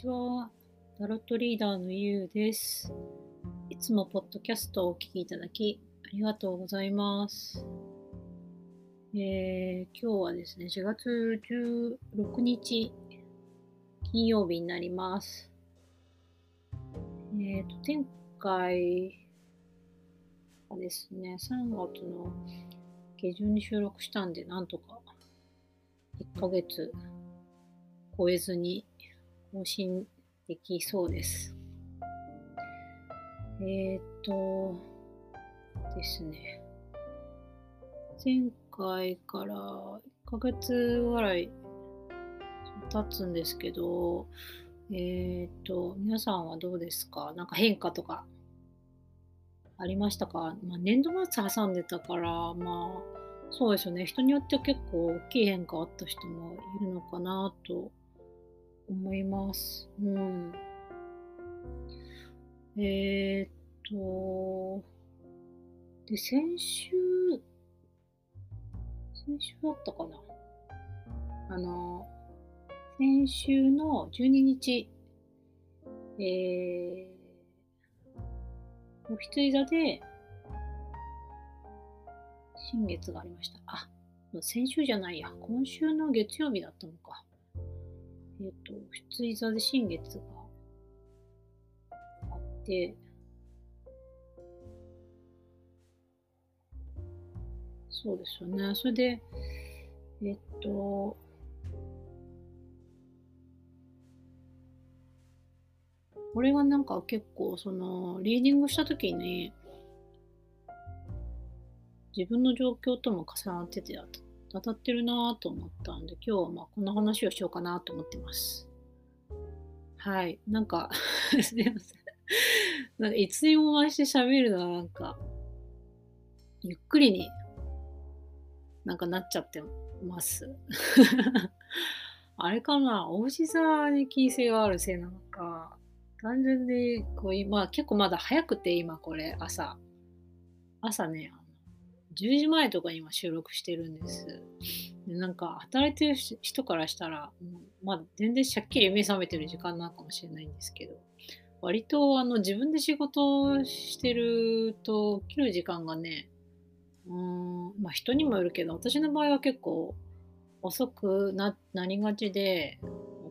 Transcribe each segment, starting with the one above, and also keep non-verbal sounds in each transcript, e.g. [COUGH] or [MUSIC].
ちは。タロットリーダーのゆうです。いつもポッドキャストをお聞きいただきありがとうございます。えー今日はですね、4月16日金曜日になります。えっ、と、前回はですね、3月の下旬に収録したんで、なんとか1ヶ月超えずに更新できそうです。えっ、とですね。前回から1ヶ月ぐらい経つんですけど、えっ、と、皆さんはどうですか？なんか変化とかありましたか、まあ、年度末挟んでたから、まあ、そうですよね。人によっては結構大きい変化あった人もいるのかなと思います。うん。えーっと、で、先週、先週だったかなあの、先週の12日、えー、お羊座で、新月がありました。あ、先週じゃないや。今週の月曜日だったのか。えっ、と、羊座で新月があって、そうですよね。それで、えっと、これがなんか結構、その、リーディングしたときに、自分の状況とも重なってて当たってるなぁと思ったんで、今日はまあこんな話をしようかなと思ってます。はい。なんか、[LAUGHS] すみません。なんかいつにも増して喋るのはなんか、ゆっくりになんかなっちゃってます。[LAUGHS] あれかな？お牛座に金星があるせいなのか、単純にこう今、結構まだ早くて今これ朝。朝ね、10時前とかに今収録してるんです。でなんか働いてる人からしたら、まだ全然しゃっきり目覚めてる時間なのかもしれないんですけど、割とあの自分で仕事してると起きる時間がね、うん、まあ人にもよるけど、私の場合は結構遅くななりがちで、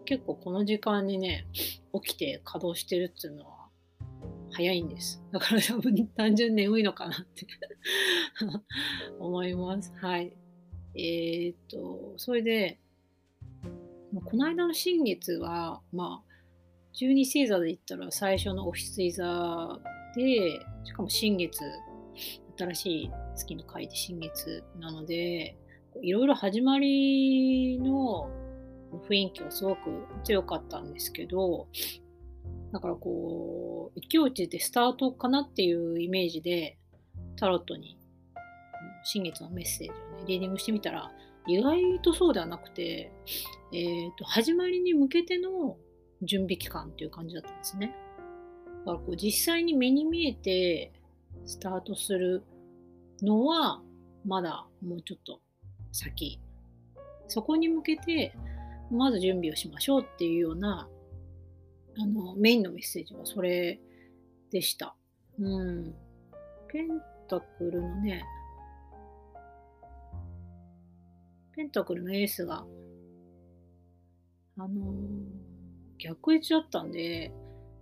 結構この時間にね、起きて稼働してるっていうのは早いんです。だから多分単純に眠いのかなって [LAUGHS] 思います。はい。えーっと、それで、この間の新月は、まあ、12星座で言ったら最初のお羊座で、しかも新月、新しい月の回で新月なので、いろいろ始まりの雰囲気はすごく強かったんですけど、だからこう、勢い落ちてスタートかなっていうイメージで、タロットに新月のメッセージをね、リーディングしてみたら、意外とそうではなくて、えっ、と、始まりに向けての準備期間っていう感じだったんですね。だからこう、実際に目に見えてスタートするのは、まだもうちょっと先。そこに向けて、まず準備をしましょうっていうような、あの、メインのメッセージはそれでした。うん。ペンタクルのね、ペンタクルのエースが、あのー逆位置だったんで、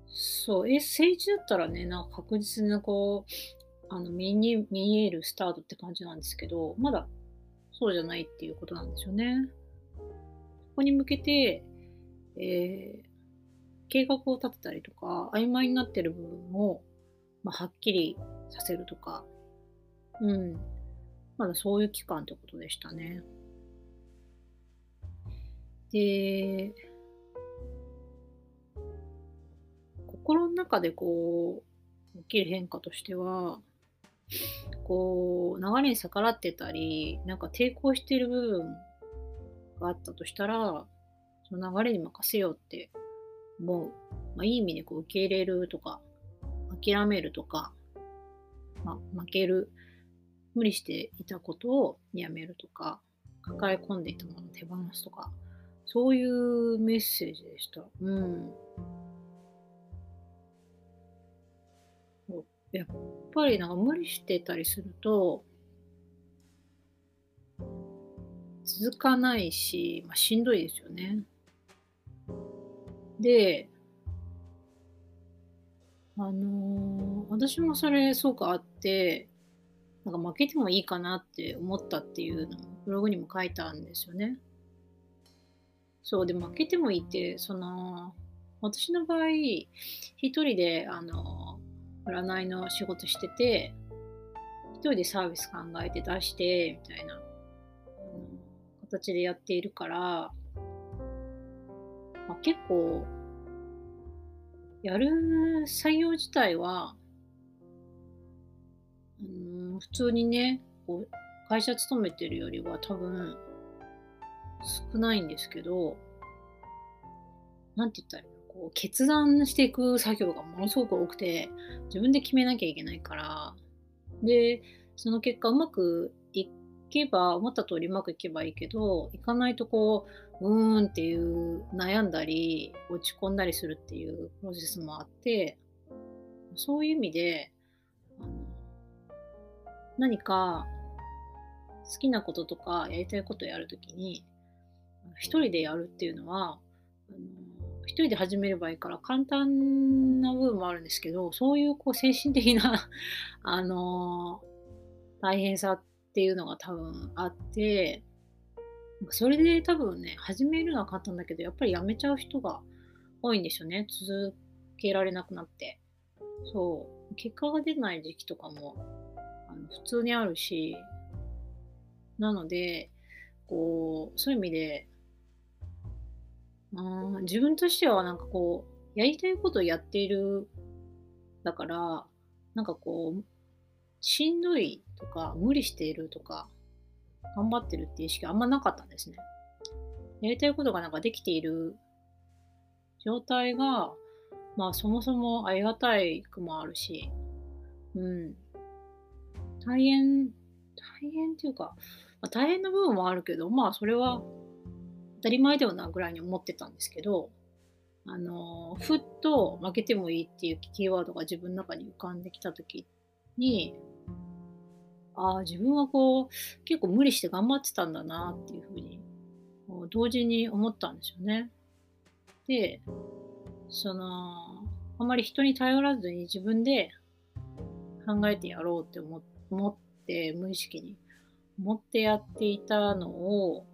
そう、え、正位置だったらね、なんか確実にこう、あの、見に見えるスタートって感じなんですけど、まだそうじゃないっていうことなんですよね。そこに向けて、えー計画を立てたりとか、曖昧になってる部分を、まあ、はっきりさせるとか、うん。まだそういう期間ってことでしたね。で、心の中でこう、起きる変化としては、こう、流れに逆らってたり、なんか抵抗している部分があったとしたら、その流れに任せようって思う。まあ、いい意味でこう受け入れるとか、諦めるとか、まあ、負ける、無理していたことをやめるとか、抱え込んでいたものを手放すとか、そういうメッセージでした。うん。やっぱりなんか無理してたりすると、続かないし、まあ、しんどいですよね。で、あのー、私もそれすごくあって、なんか負けてもいいかなって思ったっていうのをブログにも書いたんですよね。そうで負けてもいいってその私の場合一人であの占いの仕事してて一人でサービス考えて出してみたいな形でやっているから、まあ、結構やる作業自体はうん普通にねこう会社勤めてるよりは多分少ないんですけどなんて言ったらいいの？こう決断していく作業がものすごく多くて自分で決めなきゃいけないから。でその結果うまくけば思った通りうまくいけばいいけどいかないとこううーんっていう悩んだり落ち込んだりするっていうプロセスもあってそういう意味で何か好きなこととかやりたいことをやるときに一人でやるっていうのはあの一人で始めればいいから簡単な部分もあるんですけど、そういうこう精神的な [LAUGHS] あのー、大変さっていうのが多分あって、それで多分ね、始めるのは簡単だけど、やっぱりやめちゃう人が多いんですよね。続けられなくなって。そう。結果が出ない時期とかもあの普通にあるし、なので、こう、そういう意味で、あ自分としてはなんかこう、やりたいことをやっている、だから、なんかこう、しんどいとか、無理しているとか、頑張ってるっていう意識あんまなかったんですね。やりたいことがなんかできている状態が、まあそもそもありがたいくもあるし、うん。大変、大変っていうか、まあ、大変な部分もあるけど、まあそれは当たり前だよなぐらいに思ってたんですけど、あの、ふっと負けてもいいっていうキーワードが自分の中に浮かんできた時に、ああ、自分はこう、結構無理して頑張ってたんだなっていうふうに、同時に思ったんですよね。で、その、あまり人に頼らずに自分で考えてやろうって思って、無意識に思ってやっていたのを、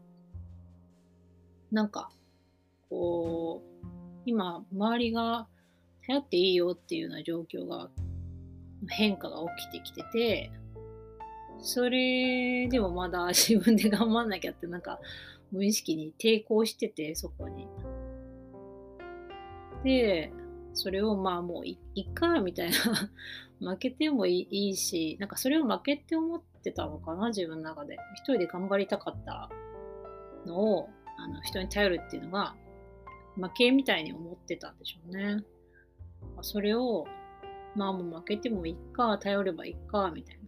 なんか、こう、今、周りが頼っていいよっていうような状況が、変化が起きてきてて、それでもまだ [LAUGHS] 自分で頑張んなきゃってなんか無意識に抵抗してて、そこに。で、それをまあもういっかみたいな [LAUGHS] 負けてもいいし、なんかそれを負けって思ってたのかな、自分の中で。一人で頑張りたかったのを、あの人に頼るっていうのが負けみたいに思ってたんでしょうね。それを、まあもう負けてもいいか、頼ればいいか、みたいな。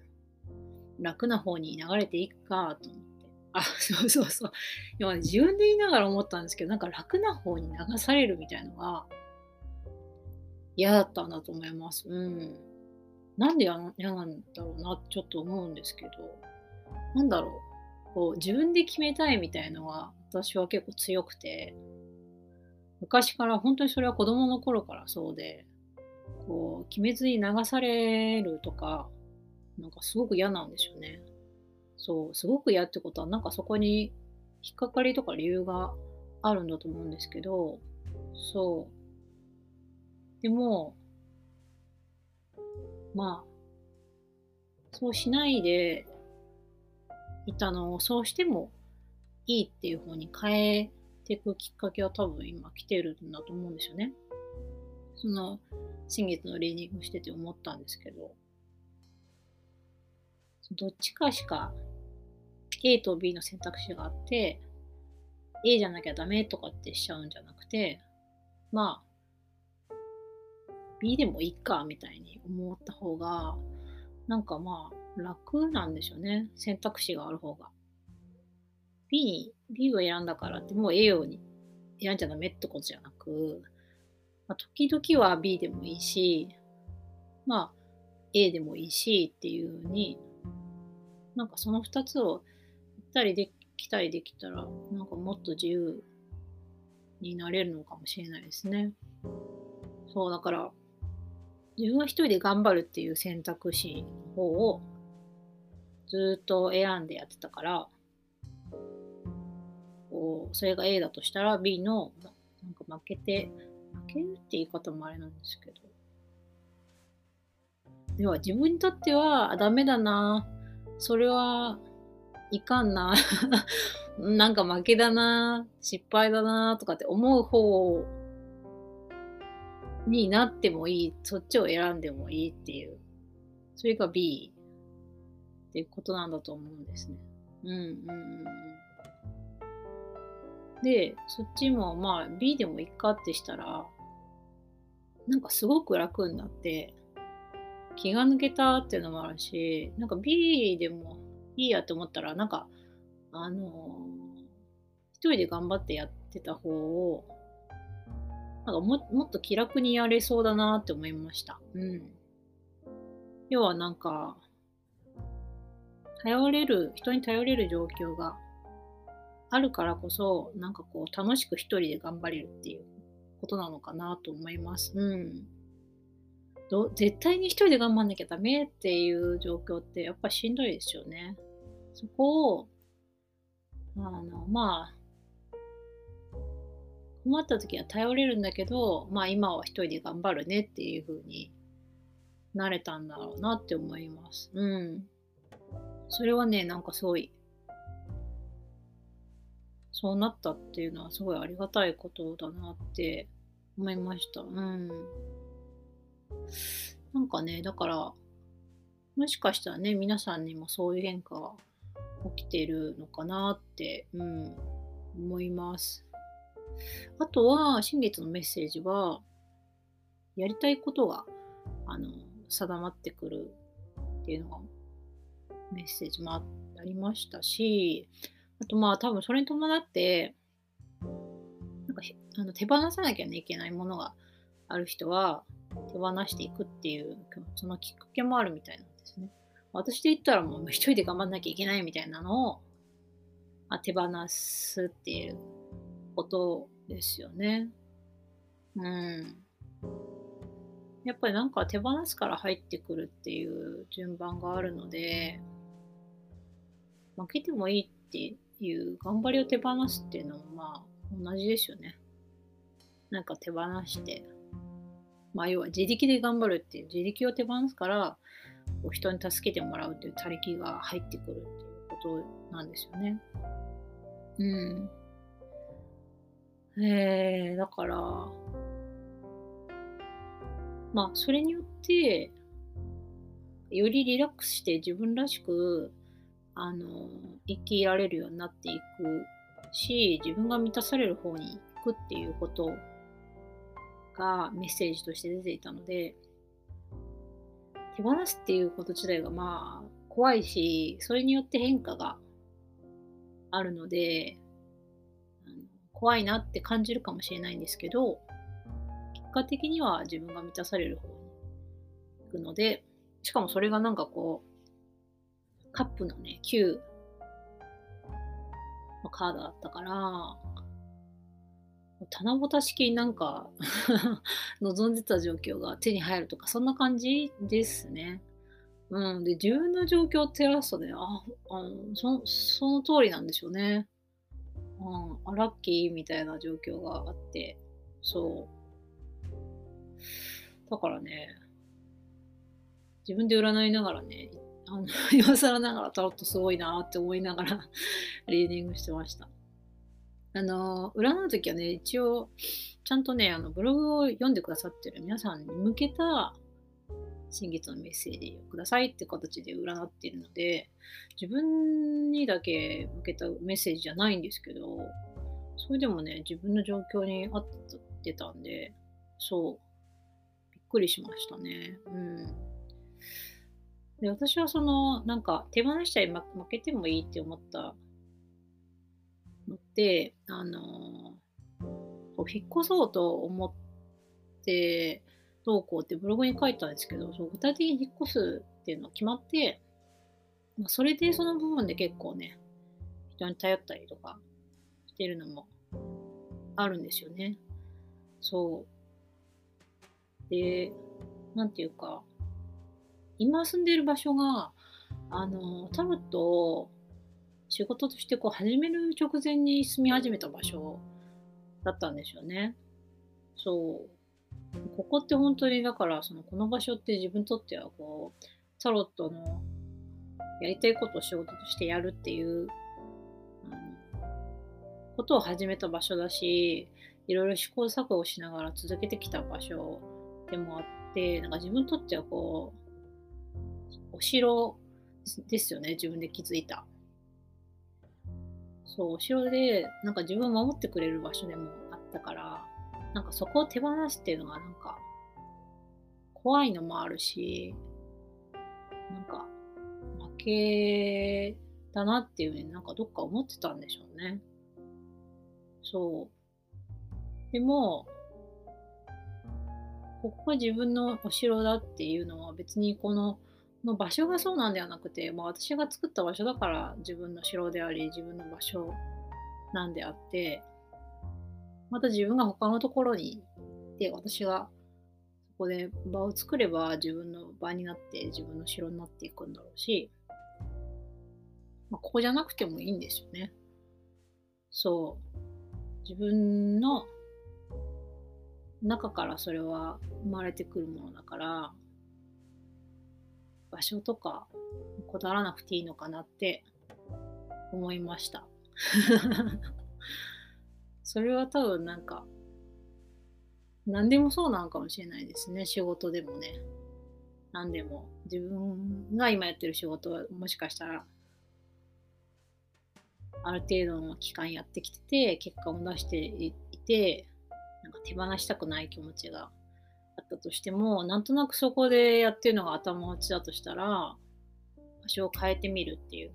楽な方に流れていくか、と思って。あ、そうそうそう。今自分で言いながら思ったんですけど、なんか楽な方に流されるみたいのが嫌だったんだと思います。うん。なんで嫌なんだろうなって、ちょっと思うんですけど、なんだろう。こう自分で決めたいみたいのは私は結構強くて、昔から本当にそれは子供の頃からそうで、こう、決めずに流されるとか、なんかすごく嫌なんですよね。そう、すごく嫌ってことは、なんかそこに引っかかりとか理由があるんだと思うんですけど、そう。でも、まあ、そうしないでいたのを、そうしてもいいっていう方に変えていくきっかけは多分今来てるんだと思うんですよね。その先月のリーディングしてて思ったんですけど、どっちかしか A と B の選択肢があって、A じゃなきゃダメとかってしちゃうんじゃなくて、まあ、B でもいいかみたいに思った方が、なんかまあ楽なんでしょうね。選択肢がある方が。B に、B を選んだからってもう A をに選んじゃダメってことじゃなく、まあ、時々は B でもいいし、まあ A でもいいしっていうふうに、なんかその2つを行ったりできたりできたら、なんかもっと自由になれるのかもしれないですね。そう、だから、自分は一人で頑張るっていう選択肢の方をずっと選んでやってたから、こうそれが A だとしたら B のなんか負けて、負けるって言い方もあれなんですけど。では自分にとってはダメだな。それはいかんな。[LAUGHS] なんか負けだな。失敗だな。とかって思う方になってもいい。そっちを選んでもいいっていう。それが B っていうことなんだと思うんですね。うんうんうん。で、そっちもまあ B でもいっかってしたら、なんかすごく楽になって、気が抜けたっていうのもあるし、なんか B でもいいやって思ったら、なんか、あのー、一人で頑張ってやってた方を、なんかももっと気楽にやれそうだなって思いました。うん。要はなんか、頼れる、人に頼れる状況があるからこそ、なんかこう、楽しく一人で頑張れるっていうことなのかなと思います。うん。ど絶対に一人で頑張んなきゃダメっていう状況ってやっぱしんどいですよね。そこを、あの、まあ、困った時は頼れるんだけど、まあ今は一人で頑張るねっていう風になれたんだろうなって思います。うん。それはね、なんかすごいそうなったっていうのはすごいありがたいことだなって思いました。うん。なんかね、だから、もしかしたらね、皆さんにもそういう変化が起きてるのかなって、うん、思います。あとは、新月のメッセージは、やりたいことが、あの、定まってくるっていうのが、メッセージもありましたし、あとまあ多分それに伴って、なんかあの手放さなきゃいけないものがある人は手放していくっていう、そのきっかけもあるみたいなんですね。私で言ったらもう一人で頑張んなきゃいけないみたいなのを、まあ、手放すっていうことですよね。うん。やっぱりなんか手放すから入ってくるっていう順番があるので、負けてもいいっていう頑張りを手放すっていうのもまあ同じですよね。なんか手放して、まあ要は自力で頑張るっていう自力を手放すから人に助けてもらうっていう他力が入ってくるっていうことなんですよね。うん。えー、だから、まあそれによってよりリラックスして自分らしくあの、生きられるようになっていくし、自分が満たされる方に行くっていうことがメッセージとして出ていたので、手放すっていうこと自体がまあ怖いし、それによって変化があるので、怖いなって感じるかもしれないんですけど、結果的には自分が満たされる方に行くので、しかもそれがなんかこう、カップのね、9のカードだったから、棚ぼた式になんか [LAUGHS] 望んでた状況が手に入るとか、そんな感じですね。うん。で、自分の状況を照らすとね、あ、あのそその通りなんでしょうね。うん、あ、ラッキーみたいな状況があって、そう。だからね、自分で占いながらね、あの [LAUGHS] 今更ながらタロットすごいなって思いながら [LAUGHS] リーディングしてました。あの、占う時はね、一応、ちゃんとね、あのブログを読んでくださってる皆さんに向けた新月のメッセージをくださいって形で占っているので、自分にだけ向けたメッセージじゃないんですけど、それでもね、自分の状況に合ってたんで、そう、びっくりしましたね。うん。で私はそのなんか手放しちゃい負けてもいいって思ったのってあのこう引っ越そうと思ってどうこうってブログに書いたんですけど、そう具体的に引っ越すっていうのは決まって、まあ、それでその部分で結構ね、人に頼ったりとかしてるのもあるんですよね。そう。で、なんていうか、今住んでる場所が、あの、タロットを仕事としてこう始める直前に住み始めた場所だったんですよね。そう。ここって本当にだからそのこの場所って自分にとってはこうタロットのやりたいことを仕事としてやるっていうことを始めた場所だしいろいろ試行錯誤しながら続けてきた場所でもあってなんか自分にとってはこうお城ですよね自分で気づいたそうお城でなんか自分を守ってくれる場所でもあったからなんかそこを手放すっていうのがなんか怖いのもあるし、なんか負けだなっていうふうになんかどっか思ってたんでしょうね。そう。でも、ここが自分のお城だっていうのは別にこのの場所がそうなんではなくて、まあ、私が作った場所だから自分の城であり自分の場所なんであってまた自分が他のところに行って私がそこで場を作れば自分の場になって自分の城になっていくんだろうし、まあ、ここじゃなくてもいいんですよね。そう。自分の中からそれは生まれてくるものだから場所とかこだわらなくていいのかなって思いました。[LAUGHS] それは多分なんか、何でもそうなのかもしれないですね。仕事でもね。何でも。自分が今やってる仕事はもしかしたら、ある程度の期間やってきてて、結果を出していて、なんか手放したくない気持ちがあったとしても、なんとなくそこでやってるのが頭打ちだとしたら、場所を変えてみるっていう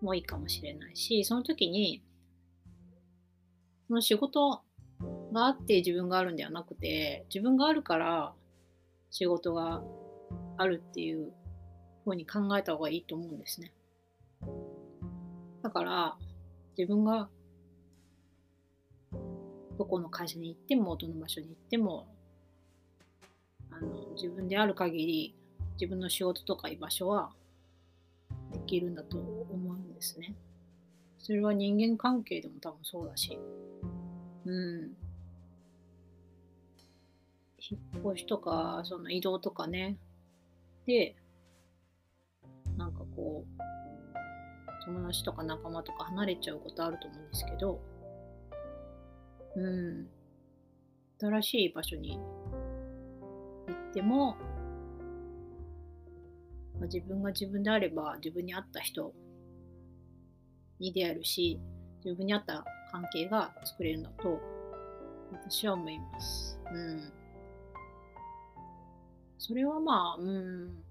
もいいかもしれないし、その時にその仕事があって自分があるんではなくて、自分があるから仕事があるっていうふうに考えた方がいいと思うんですね。だから、自分がどこの会社に行っても、どの場所に行っても、あの自分である限り自分の仕事とか居場所はできるんだと思うんですね。それは人間関係でも多分そうだし、うん。引っ越しとか、その移動とかね。で、なんかこう、友達とか仲間とか離れちゃうことあると思うんですけど、うん。新しい場所に行っても、まあ、自分が自分であれば自分に合った人に出会えるし、自分に合った関係が作れるんだと私は思います。うん。それはまあ、うん。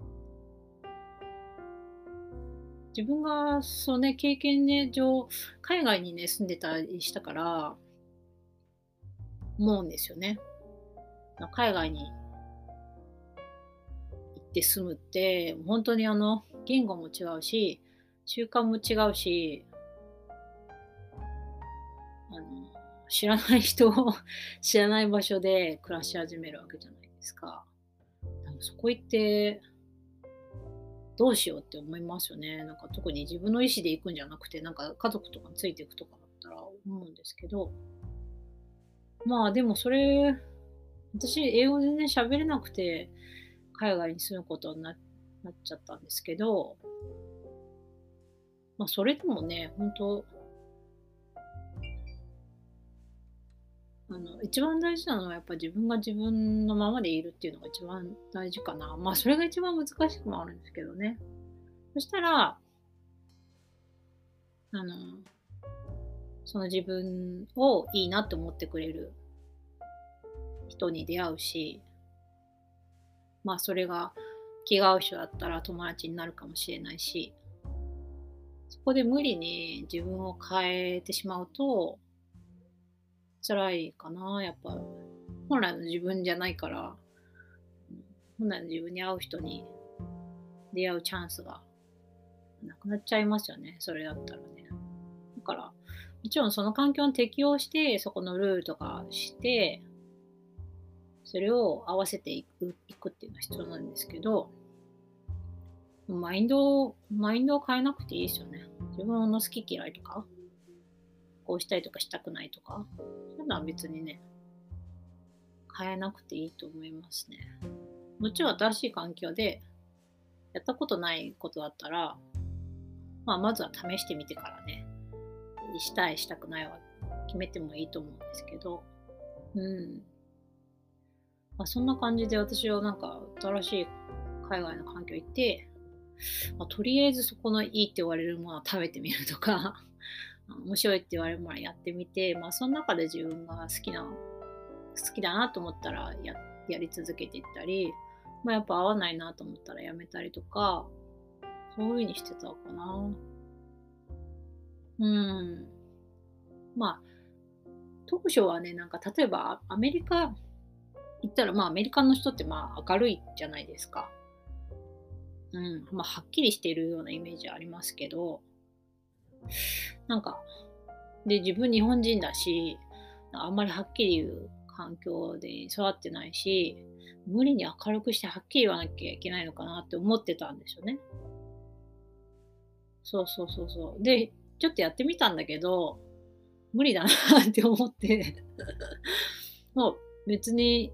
自分がそうね、経験ね、上、海外にね、住んでたりしたから、思うんですよね。海外にって住むって、本当にあの、言語も違うし、習慣も違うし、あの知らない人を [LAUGHS] 知らない場所で暮らし始めるわけじゃないですか。そこ行ってどうしようって思いますよね。なんか特に自分の意思で行くんじゃなくて、なんか家族とかについていくとかだったら思うんですけど、まあでもそれ、私英語全然喋れなくて海外に住むことになっちゃったんですけど、まあそれでもね、本当あの一番大事なのはやっぱ自分が自分のままでいるっていうのが一番大事かな。まあそれが一番難しくもあるんですけどね。そしたら、あの、その自分をいいなって思ってくれる人に出会うし、まあそれが気が合う人だったら友達になるかもしれないし、そこで無理に自分を変えてしまうと、辛いかな、やっぱ。本来の自分じゃないから、本来の自分に会う人に出会うチャンスがなくなっちゃいますよね、それだったらね。だから、もちろんその環境に適応して、そこのルールとかして、それを合わせていくいくっていうのは必要なんですけど、マインドを、マインドを変えなくていいですよね。自分の好き嫌いとか、こうしたいとかしたくないとか、そういうのは別にね、変えなくていいと思いますね。もちろん新しい環境で、やったことないことだったら、まあ、まずは試してみてからね、したい、したくないは決めてもいいと思うんですけど、うん。まあ、そんな感じで私はなんか新しい海外の環境行って、まあ、とりあえずそこのいいって言われるものを食べてみるとか [LAUGHS] 面白いって言われるものをやってみて、まあ、その中で自分が好きな、好きだなと思ったらややり続けていったり、まあ、やっぱ合わないなと思ったらやめたりとか、そういう風にしてたかな。うん。まあ、当初はね、なんか例えばアメリカ行ったら、まあアメリカの人ってまあ明るいじゃないですか。うん。まあはっきりしているようなイメージありますけど、なんか、で、自分日本人だし、あんまりはっきり言う環境で育ってないし、無理に明るくしてはっきり言わなきゃいけないのかなって思ってたんですよね。そうそうそうそう。で、ちょっとやってみたんだけど、無理だなって思って [LAUGHS] もう別に、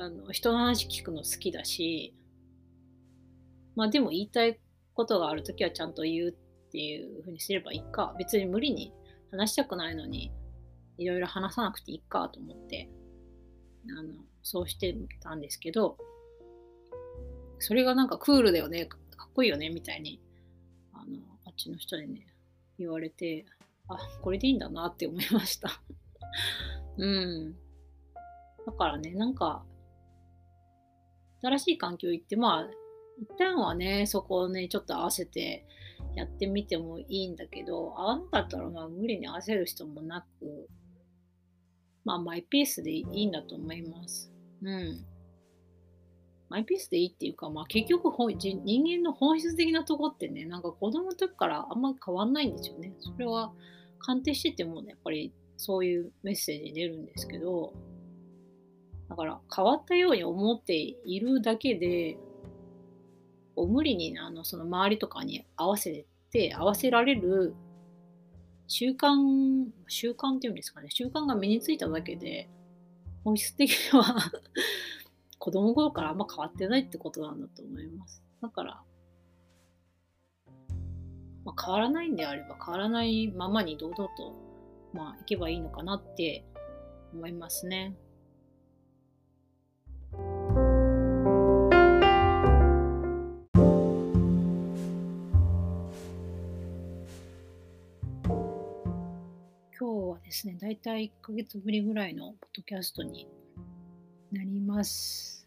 あの、人の話聞くの好きだし、まあでも言いたいことがあるときはちゃんと言うっていうふうにすればいいか。別に無理に話したくないのに、いろいろ話さなくていいかと思って、あの、そうしてたんですけど、それがなんかクールだよね、かっこいいよね、みたいに、あの、あっちの人にね、言われて、あ、これでいいんだなって思いました [LAUGHS] うん。だからね、なんか、新しい環境行って、まあ、一旦はね、そこをね、ちょっと合わせてやってみてもいいんだけど、合わなかったらまあ無理に合わせる人もなく、まあマイペースでいいんだと思います。うん。マイペースでいいっていうか、まあ結局人間の本質的なとこってね、なんか子供の時からあんま変わんないんですよね。それは鑑定しててもね、やっぱりそういうメッセージ出るんですけど、だから変わったように思っているだけで、こう無理にあのその周りとかに合わせて、合わせられる習慣、習慣っていうんですかね、習慣が身についただけで、本質的には [LAUGHS] 子供頃からあんま変わってないってことなんだと思います。だから、まあ、変わらないんであれば変わらないままに堂々と、まあ、いけばいいのかなって思いますね。はですね、だいたい1ヶ月ぶりぐらいのポッドキャストになります。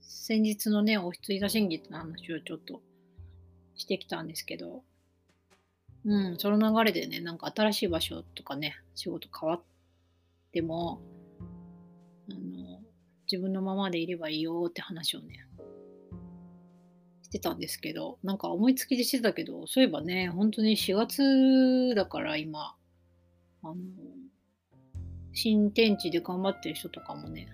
先日のね、お羊座審議の話をちょっとしてきたんですけど、うん、その流れでね、なんか新しい場所とかね、仕事変わっても、あの、自分のままでいればいいよって話をね、してたんですけど、なんか思いつきでしてたけど、そういえばね、本当に4月だから今、あの、新天地で頑張ってる人とかもね、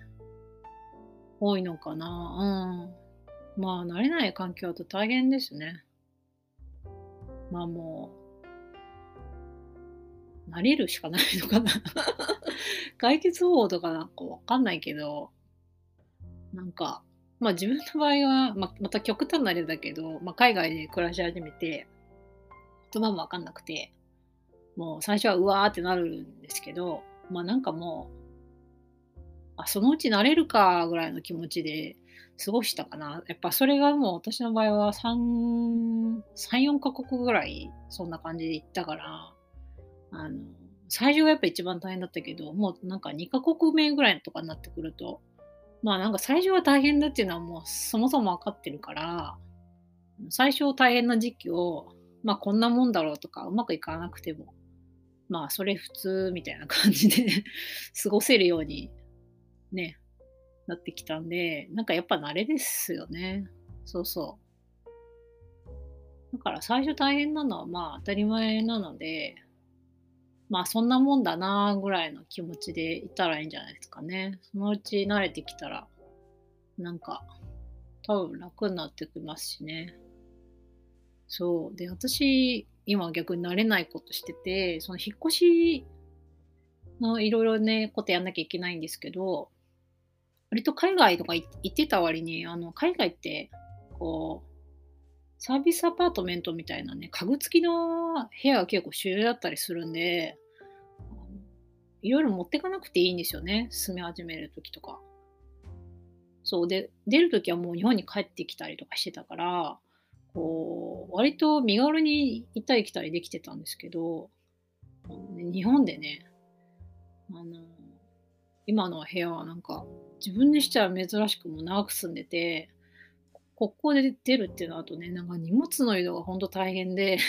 多いのかな。うん。まあ、慣れない環境だと大変ですね。まあもう、慣れるしかないのかな [LAUGHS] 解決方法とかなんかわかんないけど、なんか、まあ自分の場合は、ままた極端な例だけど、まあ、海外で暮らし始めて、言葉もわかんなくて、もう最初はうわーってなるんですけど、まあなんかもう、あ、そのうち慣れるかぐらいの気持ちで過ごしたかな。やっぱそれがもう私の場合は3、3、4カ国ぐらいそんな感じで行ったから、あの、最初がやっぱ一番大変だったけど、もうなんか2カ国目ぐらいとかになってくると、まあなんか最初は大変だっていうのはもうそもそも分かってるから、最初大変な時期を、まあこんなもんだろうとか、うまくいかなくても、まあ、それ普通みたいな感じで [LAUGHS] 過ごせるようにね、なってきたんで、なんかやっぱ慣れですよね。そうそう。だから最初大変なのはまあ当たり前なので、まあそんなもんだなぐらいの気持ちでいたらいいんじゃないですかね。そのうち慣れてきたら、なんか多分楽になってきますしね。そう。で、私、今は逆に慣れないことしてて、その引っ越しのいろいろね、ことやんなきゃいけないんですけど、割と海外とか行ってた割に、あの、海外って、こう、サービスアパートメントみたいなね、家具付きの部屋が結構主流だったりするんで、いろいろ持ってかなくていいんですよね。住み始めるときとか。そうで、出るときはもう日本に帰ってきたりとかしてたから、こう、割と身軽に行ったり来たりできてたんですけど、日本でね、あの、今の部屋はなんか、自分にしては珍しくも長く住んでて、ここで出るっていうのはあとね、なんか荷物の移動が本当大変で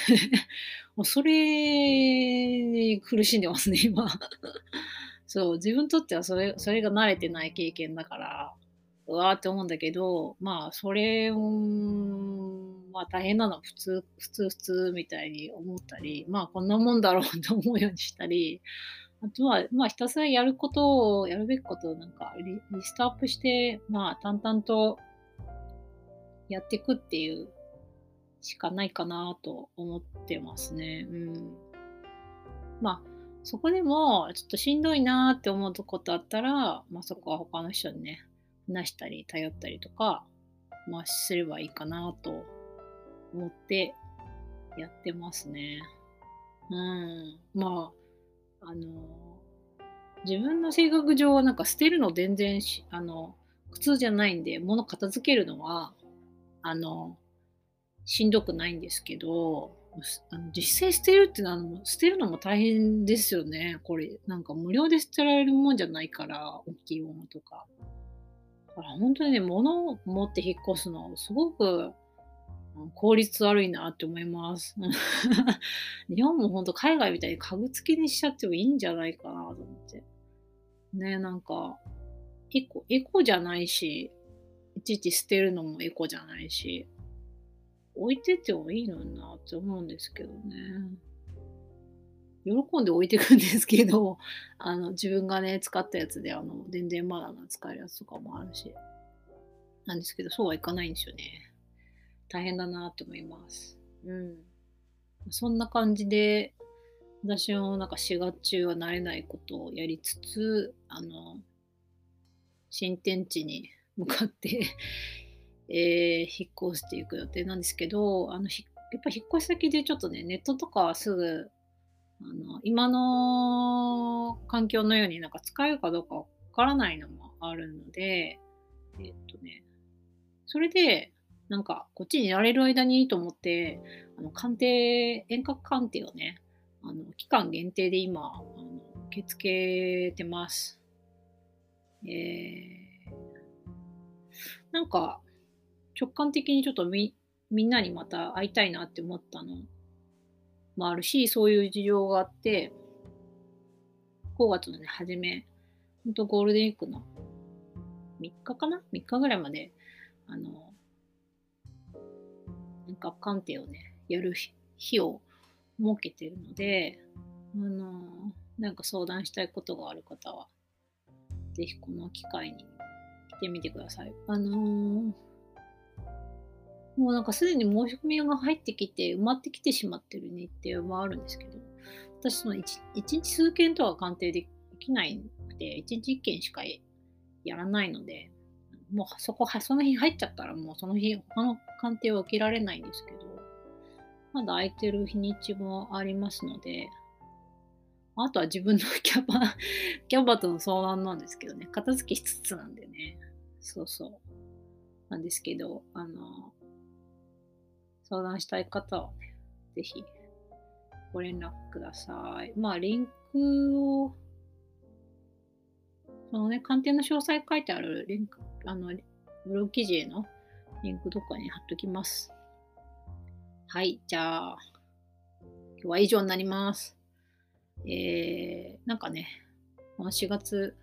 [LAUGHS] もうそれに苦しんでますね、今。[LAUGHS] そう、自分にとってはそれそれが慣れてない経験だから、うわーって思うんだけど、まあ、それをまあ大変なのは普通、普通、普通みたいに思ったり、まあこんなもんだろうと思うようにしたり、あとは、まあひたすらやることを、やるべきことをなんかリリストアップして、まあ淡々とやっていくっていうしかないかなと思ってますね。うん。まあ、そこでもちょっとしんどいなって思うことあったら、まあそこは他の人にね、話したり頼ったりとか、まあすればいいかなと思ってやってますね。うん。まあ、あの、自分の性格上はなんか捨てるの全然あの、苦痛じゃないんで、物片付けるのは、あの、しんどくないんですけど、あの実際捨てるっていうのは捨てるのも大変ですよね。これ、なんか無料で捨てられるもんじゃないから、大きいものとか。だから本当にね、物を持って引っ越すの、すごく効率悪いなって思います。[LAUGHS] 日本も本当海外みたいに家具付きにしちゃってもいいんじゃないかなと思って。ね、なんか、エコ、エコじゃないし、いちいち捨てるのもエコじゃないし、置いててもいいのになって思うんですけどね。喜んで置いてくんですけど、[LAUGHS] あの、自分がね、使ったやつで、あの、全然まだ使えるやつとかもあるし、なんですけど、そうはいかないんですよね。大変だなって思います。うん。そんな感じで、私もなんか4月中は慣れないことをやりつつ、あの、新天地に向かって [LAUGHS] えー、引っ越していく予定なんですけど、あの、やっぱ引っ越し先でちょっとね、ネットとかはすぐ、あの、今の環境のようになんか使えるかどうかわからないのもあるので、えっとね、それで、なんか、こっちにいられる間にいいと思って、あの、鑑定、遠隔鑑定をね、あの、期間限定で今、あの受け付けてます。えー、なんか、直感的にちょっとみ、みんなにまた会いたいなって思ったのもあるし、そういう事情があって、5月のね、初め、ほんとゴールデンウィークの3日かな ?3 日ぐらいまで、あの、なんか鑑定をね、やる日を設けてるので、あの、なんか相談したいことがある方は、ぜひこの機会に来てみてください。あのー、もうなんかすでに申し込みが入ってきて埋まってきてしまってる日程はあるんですけど、私その 1, 1日数件とは鑑定できないくて、1日1件しかやらないので、もうそこは、その日入っちゃったらもうその日他の鑑定は受けられないんですけど、まだ空いてる日にちもありますので、あとは自分の [LAUGHS] キャバ、キャバとの相談なんですけどね、片付けしつつなんでね、そうそう。なんですけど、あの、相談したい方はね、ぜひご連絡ください。まあ、リンクを、そのね、鑑定の詳細書いてあるリンク、あの、ブログ記事へのリンクどっかに貼っときます。はい、じゃあ、今日は以上になります。えー、なんかね、この4月、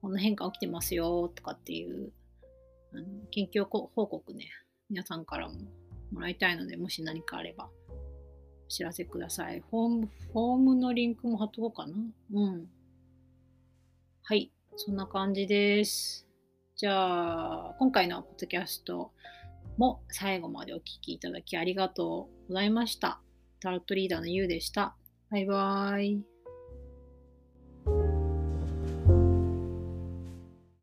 こんな変化起きてますよとかっていうあの近況報告ね、皆さんからももらいたいので、もし何かあればお知らせください。フォーム、フォームのリンクも貼っとこうかな。うん。はい、そんな感じです。じゃあ、今回のポッドキャストも最後までお聴きいただきありがとうございました。タロットリーダーのゆうでした。バイバーイ。